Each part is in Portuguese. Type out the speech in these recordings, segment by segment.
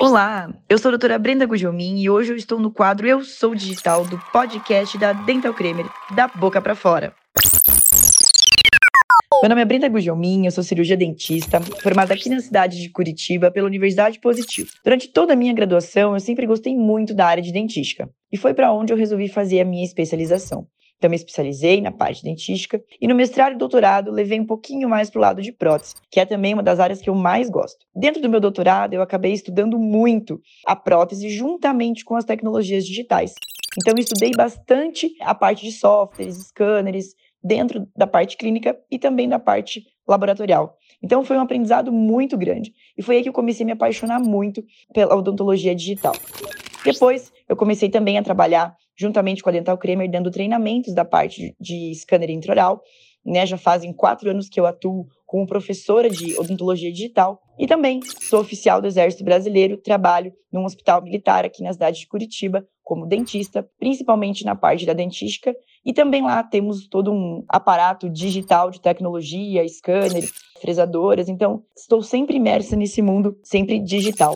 Olá, eu sou a doutora Brenda Gugelmin e hoje eu estou no quadro Eu Sou Digital do podcast da Dental Cremer, da boca para fora. Meu nome é Brenda Gugelmin, eu sou cirurgia dentista, formada aqui na cidade de Curitiba pela Universidade Positivo. Durante toda a minha graduação, eu sempre gostei muito da área de dentística e foi para onde eu resolvi fazer a minha especialização. Então, me especializei na parte dentística e no mestrado e doutorado levei um pouquinho mais para o lado de prótese, que é também uma das áreas que eu mais gosto. Dentro do meu doutorado, eu acabei estudando muito a prótese juntamente com as tecnologias digitais. Então, eu estudei bastante a parte de softwares, scanners, dentro da parte clínica e também da parte laboratorial. Então, foi um aprendizado muito grande. E foi aí que eu comecei a me apaixonar muito pela odontologia digital. Depois, eu comecei também a trabalhar juntamente com a Dental Cremer, dando treinamentos da parte de scanner intraoral. Né, já fazem quatro anos que eu atuo como professora de odontologia digital e também sou oficial do Exército Brasileiro, trabalho num hospital militar aqui na cidade de Curitiba como dentista, principalmente na parte da dentística, e também lá temos todo um aparato digital de tecnologia, scanner, fresadoras, então estou sempre imersa nesse mundo, sempre digital.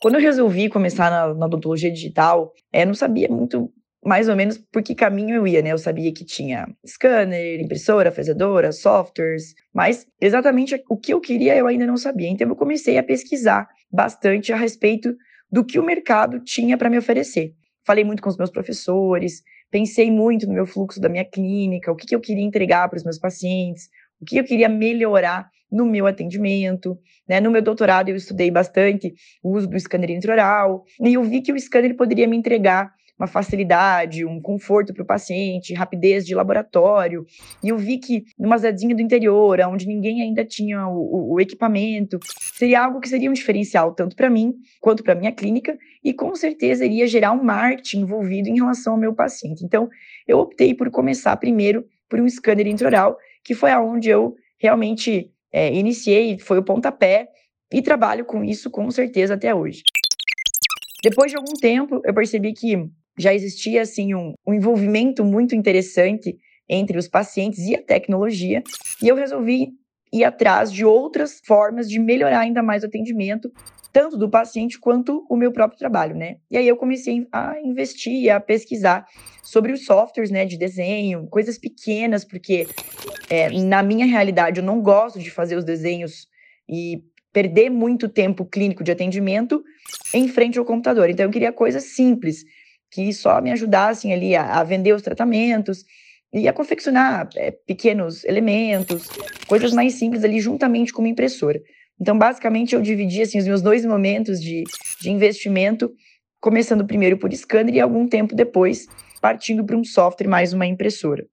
Quando eu resolvi começar na, na odontologia digital, é, não sabia muito mais ou menos por que caminho eu ia, né? Eu sabia que tinha scanner, impressora, fresadora, softwares, mas exatamente o que eu queria eu ainda não sabia. Então eu comecei a pesquisar bastante a respeito do que o mercado tinha para me oferecer. Falei muito com os meus professores, pensei muito no meu fluxo da minha clínica, o que, que eu queria entregar para os meus pacientes, o que eu queria melhorar no meu atendimento. Né? No meu doutorado, eu estudei bastante o uso do scanner intraoral, e eu vi que o scanner poderia me entregar uma facilidade, um conforto para o paciente, rapidez de laboratório. E eu vi que numa zadinha do interior, onde ninguém ainda tinha o, o equipamento, seria algo que seria um diferencial tanto para mim quanto para minha clínica e com certeza iria gerar um marketing envolvido em relação ao meu paciente. Então, eu optei por começar primeiro por um scanner intraoral, que foi aonde eu realmente é, iniciei, foi o pontapé, e trabalho com isso com certeza até hoje. Depois de algum tempo, eu percebi que já existia assim um, um envolvimento muito interessante entre os pacientes e a tecnologia, e eu resolvi ir atrás de outras formas de melhorar ainda mais o atendimento, tanto do paciente quanto o meu próprio trabalho, né? E aí eu comecei a investir, a pesquisar sobre os softwares, né, de desenho, coisas pequenas, porque é, na minha realidade, eu não gosto de fazer os desenhos e perder muito tempo clínico de atendimento em frente ao computador. Então, eu queria coisas simples, que só me ajudassem ali a, a vender os tratamentos e a confeccionar é, pequenos elementos, coisas mais simples ali juntamente com uma impressora. Então, basicamente, eu dividi assim, os meus dois momentos de, de investimento, começando primeiro por scanner e algum tempo depois partindo para um software mais uma impressora.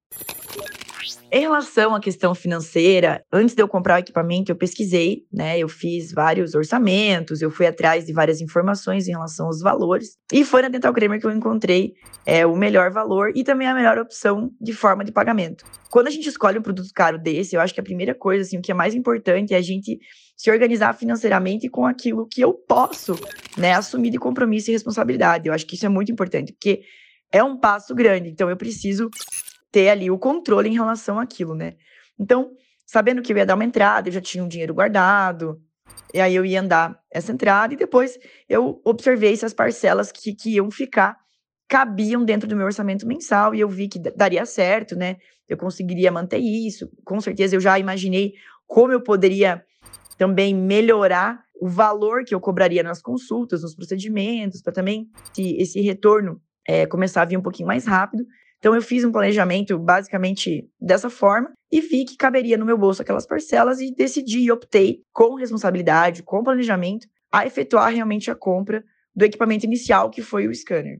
Em relação à questão financeira, antes de eu comprar o equipamento, eu pesquisei, né? Eu fiz vários orçamentos, eu fui atrás de várias informações em relação aos valores. E foi na Dental Kramer que eu encontrei é, o melhor valor e também a melhor opção de forma de pagamento. Quando a gente escolhe um produto caro desse, eu acho que a primeira coisa, assim, o que é mais importante é a gente se organizar financeiramente com aquilo que eu posso, né, assumir de compromisso e responsabilidade. Eu acho que isso é muito importante, porque é um passo grande. Então, eu preciso ter ali o controle em relação àquilo, né? Então, sabendo que eu ia dar uma entrada, eu já tinha um dinheiro guardado, e aí eu ia andar essa entrada, e depois eu observei se as parcelas que, que iam ficar cabiam dentro do meu orçamento mensal, e eu vi que daria certo, né? Eu conseguiria manter isso, com certeza eu já imaginei como eu poderia também melhorar o valor que eu cobraria nas consultas, nos procedimentos, para também esse, esse retorno é, começar a vir um pouquinho mais rápido. Então eu fiz um planejamento basicamente dessa forma e vi que caberia no meu bolso aquelas parcelas e decidi e optei com responsabilidade, com planejamento, a efetuar realmente a compra do equipamento inicial, que foi o scanner.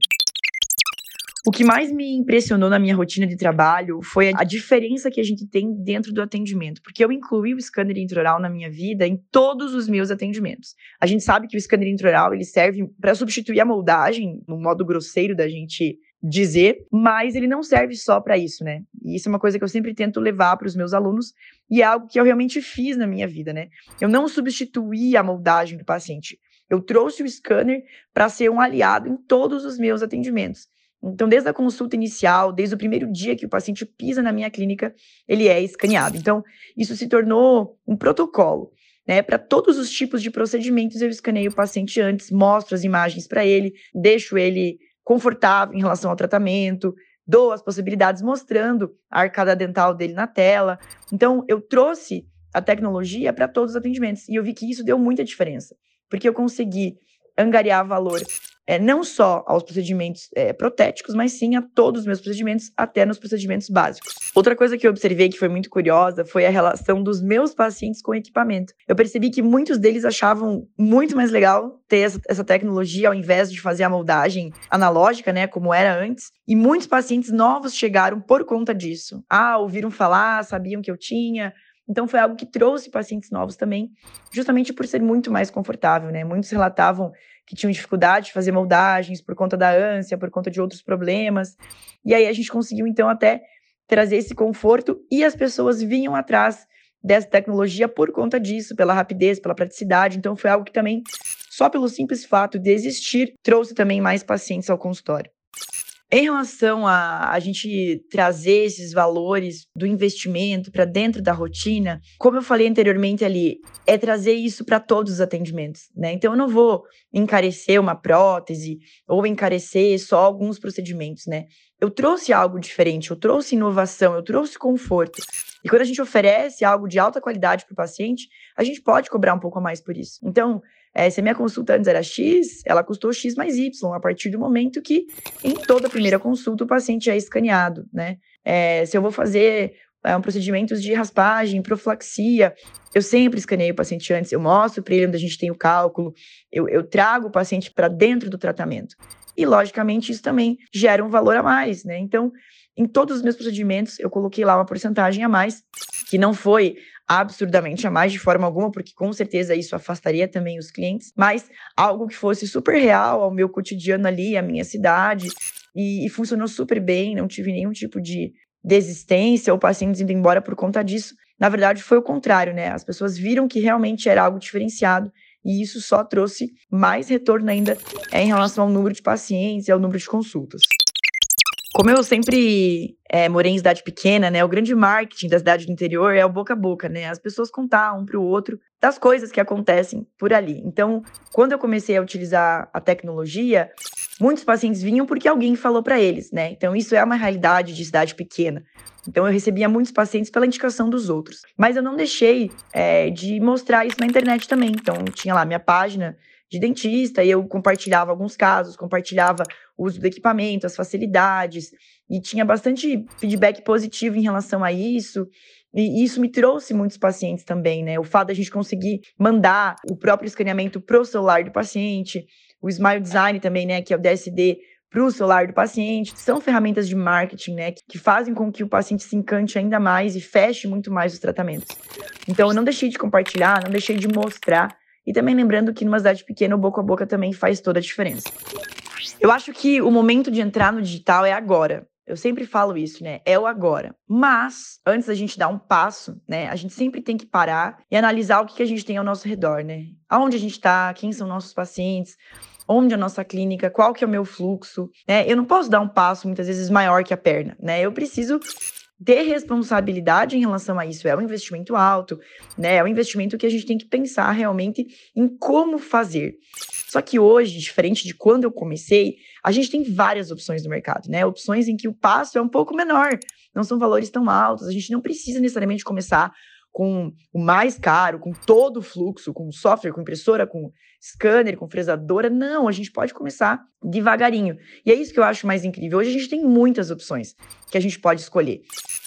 O que mais me impressionou na minha rotina de trabalho foi a diferença que a gente tem dentro do atendimento, porque eu incluí o scanner intraoral na minha vida em todos os meus atendimentos. A gente sabe que o scanner intraoral ele serve para substituir a moldagem, no modo grosseiro da gente dizer, mas ele não serve só para isso, né? E isso é uma coisa que eu sempre tento levar para os meus alunos e é algo que eu realmente fiz na minha vida, né? Eu não substituí a moldagem do paciente. Eu trouxe o scanner para ser um aliado em todos os meus atendimentos. Então, desde a consulta inicial, desde o primeiro dia que o paciente pisa na minha clínica, ele é escaneado. Então, isso se tornou um protocolo. né? Para todos os tipos de procedimentos, eu escaneio o paciente antes, mostro as imagens para ele, deixo ele confortável em relação ao tratamento, dou as possibilidades mostrando a arcada dental dele na tela. Então, eu trouxe a tecnologia para todos os atendimentos e eu vi que isso deu muita diferença, porque eu consegui angariar valor é, não só aos procedimentos é, protéticos, mas sim a todos os meus procedimentos, até nos procedimentos básicos. Outra coisa que eu observei que foi muito curiosa foi a relação dos meus pacientes com o equipamento. Eu percebi que muitos deles achavam muito mais legal ter essa, essa tecnologia ao invés de fazer a moldagem analógica, né, como era antes. E muitos pacientes novos chegaram por conta disso. Ah, ouviram falar, sabiam que eu tinha, então foi algo que trouxe pacientes novos também, justamente por ser muito mais confortável, né? Muitos relatavam que tinham dificuldade de fazer moldagens por conta da ânsia, por conta de outros problemas. E aí a gente conseguiu então até trazer esse conforto e as pessoas vinham atrás dessa tecnologia por conta disso, pela rapidez, pela praticidade. Então foi algo que também, só pelo simples fato de existir, trouxe também mais pacientes ao consultório. Em relação a a gente trazer esses valores do investimento para dentro da rotina, como eu falei anteriormente ali, é trazer isso para todos os atendimentos, né? Então eu não vou encarecer uma prótese ou encarecer só alguns procedimentos, né? Eu trouxe algo diferente, eu trouxe inovação, eu trouxe conforto. E quando a gente oferece algo de alta qualidade para o paciente, a gente pode cobrar um pouco a mais por isso. Então, é, se a minha consulta antes era X, ela custou X mais Y, a partir do momento que, em toda primeira consulta, o paciente é escaneado, né? É, se eu vou fazer é, um procedimentos de raspagem, profilaxia, eu sempre escaneio o paciente antes, eu mostro para ele onde a gente tem o cálculo, eu, eu trago o paciente para dentro do tratamento. E, logicamente, isso também gera um valor a mais, né? Então, em todos os meus procedimentos, eu coloquei lá uma porcentagem a mais, que não foi absurdamente a mais de forma alguma, porque com certeza isso afastaria também os clientes, mas algo que fosse super real ao meu cotidiano ali, à minha cidade, e, e funcionou super bem, não tive nenhum tipo de desistência ou pacientes indo embora por conta disso. Na verdade, foi o contrário, né? As pessoas viram que realmente era algo diferenciado e isso só trouxe mais retorno ainda em relação ao número de pacientes e ao número de consultas. Como eu sempre é, morei em cidade pequena, né? O grande marketing da cidade do interior é o boca a boca, né? As pessoas contar um para o outro das coisas que acontecem por ali. Então, quando eu comecei a utilizar a tecnologia, muitos pacientes vinham porque alguém falou para eles, né? Então, isso é uma realidade de cidade pequena. Então, eu recebia muitos pacientes pela indicação dos outros. Mas eu não deixei é, de mostrar isso na internet também. Então, tinha lá minha página de dentista e eu compartilhava alguns casos, compartilhava o uso do equipamento, as facilidades, e tinha bastante feedback positivo em relação a isso. E isso me trouxe muitos pacientes também, né? O fato da gente conseguir mandar o próprio escaneamento pro celular do paciente, o Smile Design também, né, que é o DSD para o celular do paciente, são ferramentas de marketing, né, que fazem com que o paciente se encante ainda mais e feche muito mais os tratamentos. Então, eu não deixei de compartilhar, não deixei de mostrar e também lembrando que numa cidade pequena, o boca a boca também faz toda a diferença. Eu acho que o momento de entrar no digital é agora. Eu sempre falo isso, né? É o agora. Mas, antes da gente dar um passo, né? A gente sempre tem que parar e analisar o que, a gente tem ao nosso redor, né? Aonde a gente está, quem são nossos pacientes, onde é a nossa clínica, qual que é o meu fluxo, né? Eu não posso dar um passo muitas vezes maior que a perna, né? Eu preciso ter responsabilidade em relação a isso. É um investimento alto, né? É um investimento que a gente tem que pensar realmente em como fazer. Só que hoje, diferente de quando eu comecei, a gente tem várias opções no mercado, né? Opções em que o passo é um pouco menor, não são valores tão altos. A gente não precisa necessariamente começar com o mais caro, com todo o fluxo, com software, com impressora, com scanner, com fresadora. Não, a gente pode começar devagarinho. E é isso que eu acho mais incrível. Hoje a gente tem muitas opções que a gente pode escolher.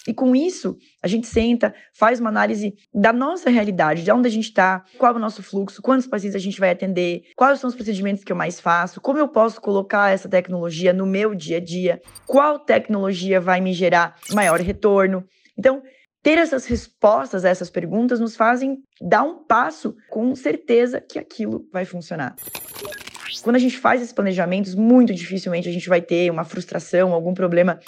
E com isso, a gente senta, faz uma análise da nossa realidade, de onde a gente está, qual é o nosso fluxo, quantos pacientes a gente vai atender, quais são os procedimentos que eu mais faço, como eu posso colocar essa tecnologia no meu dia a dia, qual tecnologia vai me gerar maior retorno. Então, ter essas respostas a essas perguntas nos fazem dar um passo com certeza que aquilo vai funcionar. Quando a gente faz esses planejamentos, muito dificilmente a gente vai ter uma frustração, algum problema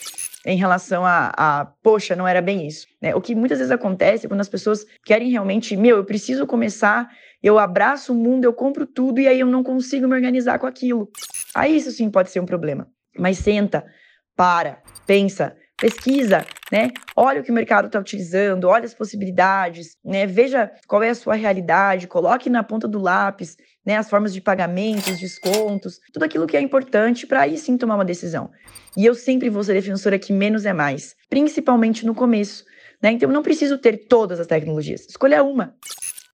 em relação a, a poxa, não era bem isso. Né? O que muitas vezes acontece é quando as pessoas querem realmente, meu, eu preciso começar, eu abraço o mundo, eu compro tudo e aí eu não consigo me organizar com aquilo. Aí isso sim pode ser um problema. Mas senta, para, pensa, pesquisa, né? Olha o que o mercado está utilizando, olha as possibilidades, né? Veja qual é a sua realidade, coloque na ponta do lápis, né? As formas de pagamentos, descontos, tudo aquilo que é importante para aí sim tomar uma decisão. E eu sempre vou ser defensora que menos é mais, principalmente no começo, né? Então não preciso ter todas as tecnologias, escolha uma.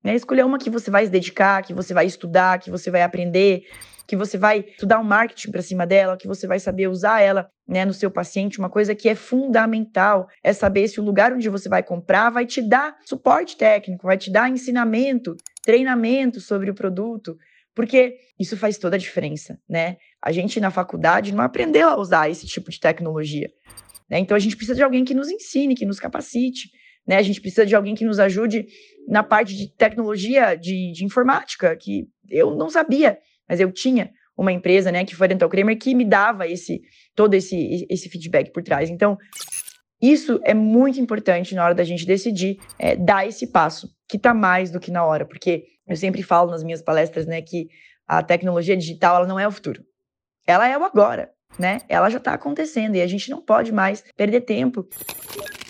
Né? Escolher uma que você vai se dedicar, que você vai estudar, que você vai aprender, que você vai estudar um marketing para cima dela, que você vai saber usar ela né, no seu paciente. Uma coisa que é fundamental é saber se o lugar onde você vai comprar vai te dar suporte técnico, vai te dar ensinamento, treinamento sobre o produto, porque isso faz toda a diferença, né? A gente na faculdade não aprendeu a usar esse tipo de tecnologia. Né? Então a gente precisa de alguém que nos ensine, que nos capacite. Né? A gente precisa de alguém que nos ajude na parte de tecnologia de, de informática, que eu não sabia, mas eu tinha uma empresa, né, que foi a Dental Kramer, que me dava esse todo esse, esse feedback por trás. Então, isso é muito importante na hora da gente decidir é, dar esse passo, que está mais do que na hora, porque eu sempre falo nas minhas palestras, né, que a tecnologia digital ela não é o futuro, ela é o agora, né? Ela já está acontecendo e a gente não pode mais perder tempo,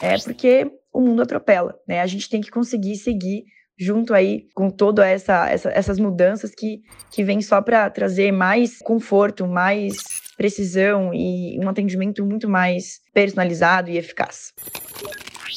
é porque o mundo atropela, né? A gente tem que conseguir seguir junto aí com todas essa, essa, essas mudanças que, que vêm só para trazer mais conforto, mais precisão e um atendimento muito mais personalizado e eficaz.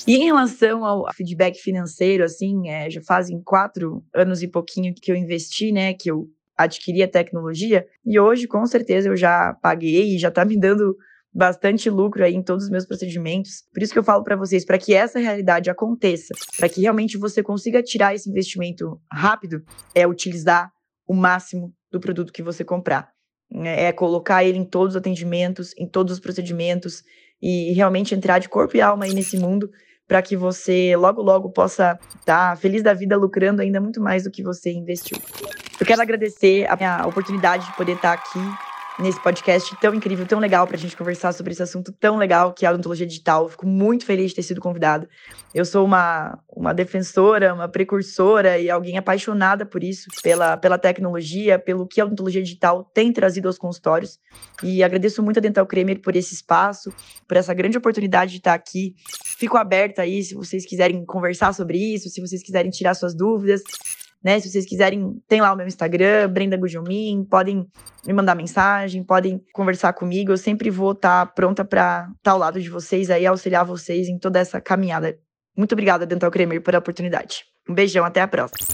E em relação ao feedback financeiro, assim, é, já fazem quatro anos e pouquinho que eu investi, né, que eu adquiri a tecnologia, e hoje, com certeza, eu já paguei e já está me dando bastante lucro aí em todos os meus procedimentos. Por isso que eu falo para vocês, para que essa realidade aconteça, para que realmente você consiga tirar esse investimento rápido, é utilizar o máximo do produto que você comprar. É, é colocar ele em todos os atendimentos, em todos os procedimentos e realmente entrar de corpo e alma aí nesse mundo para que você logo logo possa estar tá feliz da vida lucrando ainda muito mais do que você investiu. Eu quero agradecer a oportunidade de poder estar tá aqui nesse podcast tão incrível, tão legal para a gente conversar sobre esse assunto tão legal que é a odontologia digital. fico muito feliz de ter sido convidada. Eu sou uma, uma defensora, uma precursora e alguém apaixonada por isso, pela, pela tecnologia, pelo que a odontologia digital tem trazido aos consultórios. E agradeço muito a Dental Cremer por esse espaço, por essa grande oportunidade de estar aqui. Fico aberta aí se vocês quiserem conversar sobre isso, se vocês quiserem tirar suas dúvidas né? Se vocês quiserem, tem lá o meu Instagram, Brenda Gujomin, podem me mandar mensagem, podem conversar comigo. Eu sempre vou estar tá pronta para estar tá ao lado de vocês aí, auxiliar vocês em toda essa caminhada. Muito obrigada, Dental Cremer, por a oportunidade. Um beijão, até a próxima.